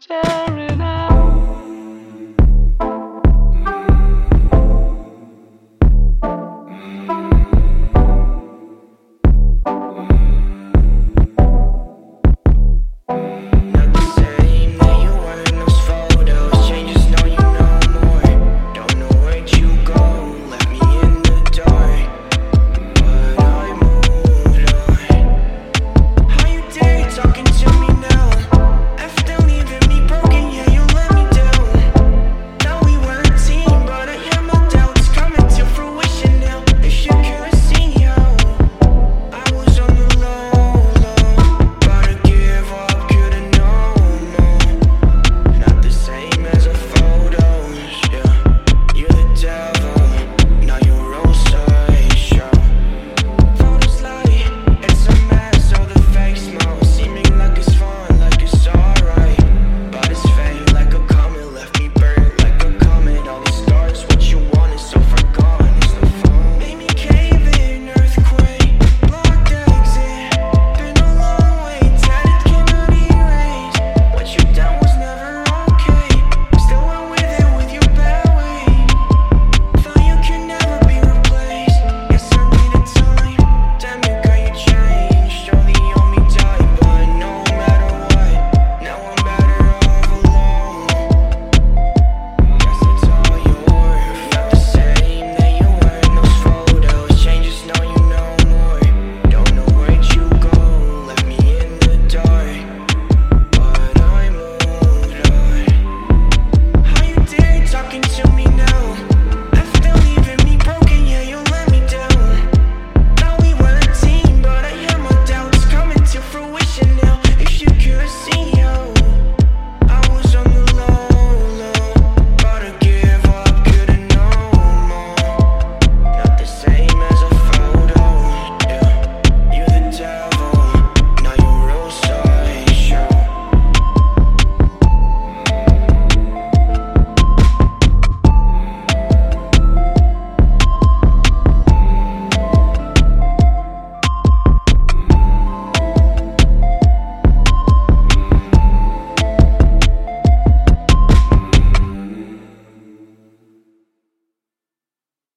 tearing up.